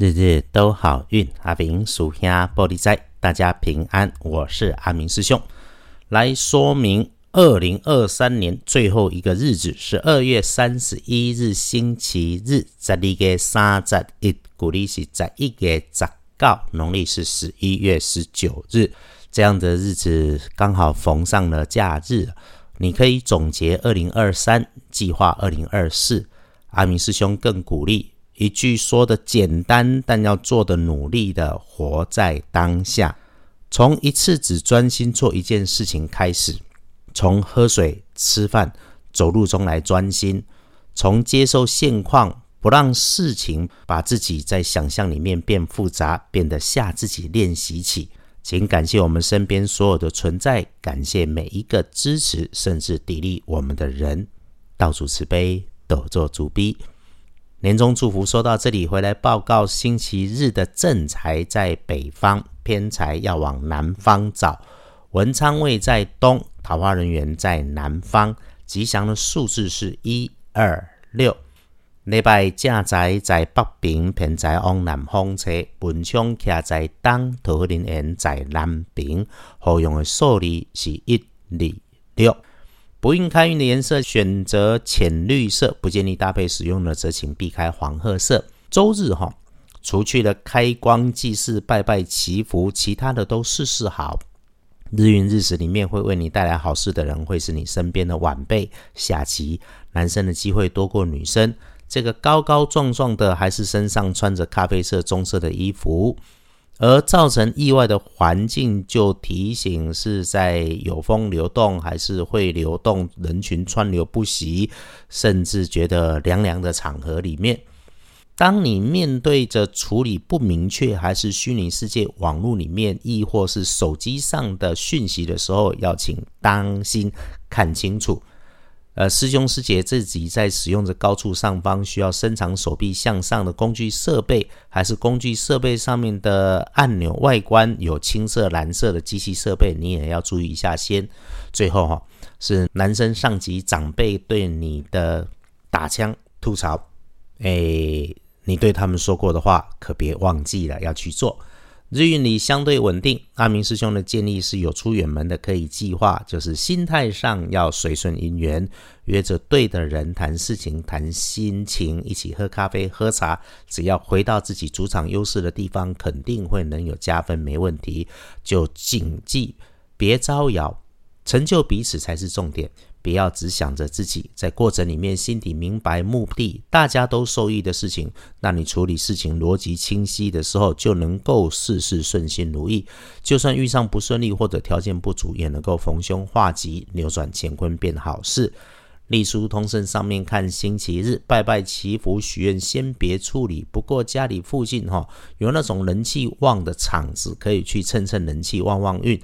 日日都好运，阿明属下玻璃仔，大家平安。我是阿明师兄，来说明二零二三年最后一个日子是二月三十一日星期日，在历个三十一，古历是在一月十九，农历是十一月十九日，这样的日子刚好逢上了假日，你可以总结二零二三，计划二零二四。阿明师兄更鼓励。一句说的简单，但要做的努力的，活在当下。从一次只专心做一件事情开始，从喝水、吃饭、走路中来专心，从接受现况，不让事情把自己在想象里面变复杂，变得吓自己练习起。请感谢我们身边所有的存在，感谢每一个支持甚至砥砺我们的人。道主慈悲，抖作主逼。年终祝福说到这里，回来报告星期日的正财在北方，偏财要往南方找。文昌位在东，桃花人员在南方。吉祥的数字是一二六。礼拜正财在北边，偏财往南方车。文昌徛在东，桃花人缘在南边。好用的数字是一二六。不运开运的颜色选择浅绿色，不建议搭配使用的则请避开黄褐色。周日哈，除去了开光祭祀、拜拜祈福，其他的都事事好。日运日时里面会为你带来好事的人，会是你身边的晚辈、下棋。男生的机会多过女生。这个高高壮壮的，还是身上穿着咖啡色、棕色的衣服。而造成意外的环境，就提醒是在有风流动，还是会流动人群川流不息，甚至觉得凉凉的场合里面。当你面对着处理不明确，还是虚拟世界网络里面，亦或是手机上的讯息的时候，要请当心看清楚。呃，师兄师姐自己在使用着高处上方需要伸长手臂向上的工具设备，还是工具设备上面的按钮外观有青色、蓝色的机器设备，你也要注意一下先。最后哈，是男生上级长辈对你的打枪吐槽，哎，你对他们说过的话，可别忘记了要去做。日运里相对稳定，阿明师兄的建议是有出远门的可以计划，就是心态上要随顺因缘，约着对的人谈事情、谈心情，一起喝咖啡、喝茶，只要回到自己主场优势的地方，肯定会能有加分，没问题。就谨记别招摇，成就彼此才是重点。不要只想着自己，在过程里面心底明白目的，大家都受益的事情，那你处理事情逻辑清晰的时候，就能够事事顺心如意。就算遇上不顺利或者条件不足，也能够逢凶化吉，扭转乾坤变好事。隶书通胜上面看星期日拜拜祈福许愿，先别处理。不过家里附近哈有那种人气旺的场子，可以去蹭蹭人气，旺旺运。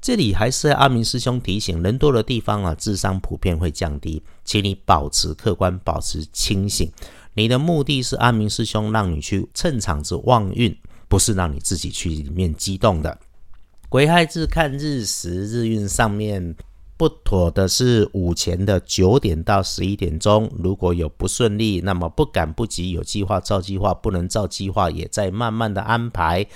这里还是阿明师兄提醒：人多的地方啊，智商普遍会降低，请你保持客观，保持清醒。你的目的是阿明师兄让你去趁场子旺运，不是让你自己去里面激动的。癸亥日看日时，日运上面不妥的是午前的九点到十一点钟。如果有不顺利，那么不赶不急，有计划照计划，不能照计划，也在慢慢的安排。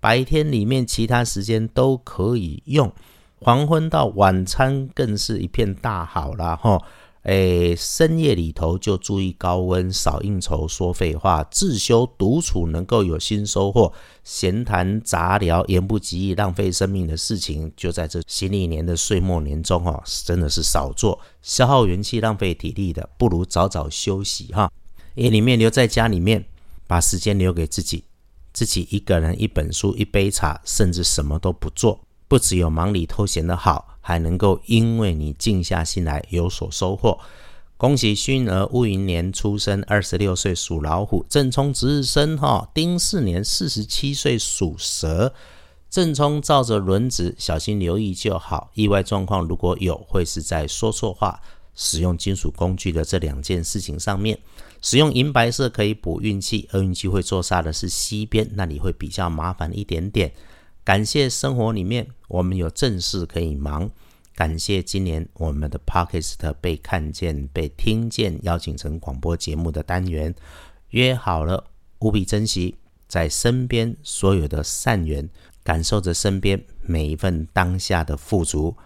白天里面其他时间都可以用，黄昏到晚餐更是一片大好了哈。诶，深夜里头就注意高温，少应酬，说废话，自修独处能够有新收获。闲谈杂聊，言不及义，浪费生命的事情，就在这新历年的岁末年终哦，真的是少做，消耗元气，浪费体力的，不如早早休息哈。夜里面留在家里面，把时间留给自己。自己一个人一本书一杯茶，甚至什么都不做，不只有忙里偷闲的好，还能够因为你静下心来有所收获。恭喜勋儿戊寅年出生，二十六岁属老虎；正冲值日生哈丁巳年四十七岁属蛇。正冲照着轮子，小心留意就好。意外状况如果有，会是在说错话。使用金属工具的这两件事情上面，使用银白色可以补运气，厄运机会坐煞的是西边，那里会比较麻烦一点点。感谢生活里面我们有正事可以忙，感谢今年我们的 Podcast 被看见、被听见，邀请成广播节目的单元，约好了务必珍惜。在身边所有的善缘，感受着身边每一份当下的富足。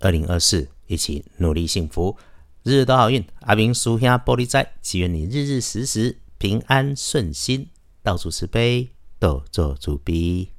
二零二四，一起努力幸福，日日都好运。阿明叔兄玻璃仔，祈愿你日日时时平安顺心，到处慈悲，多做主逼。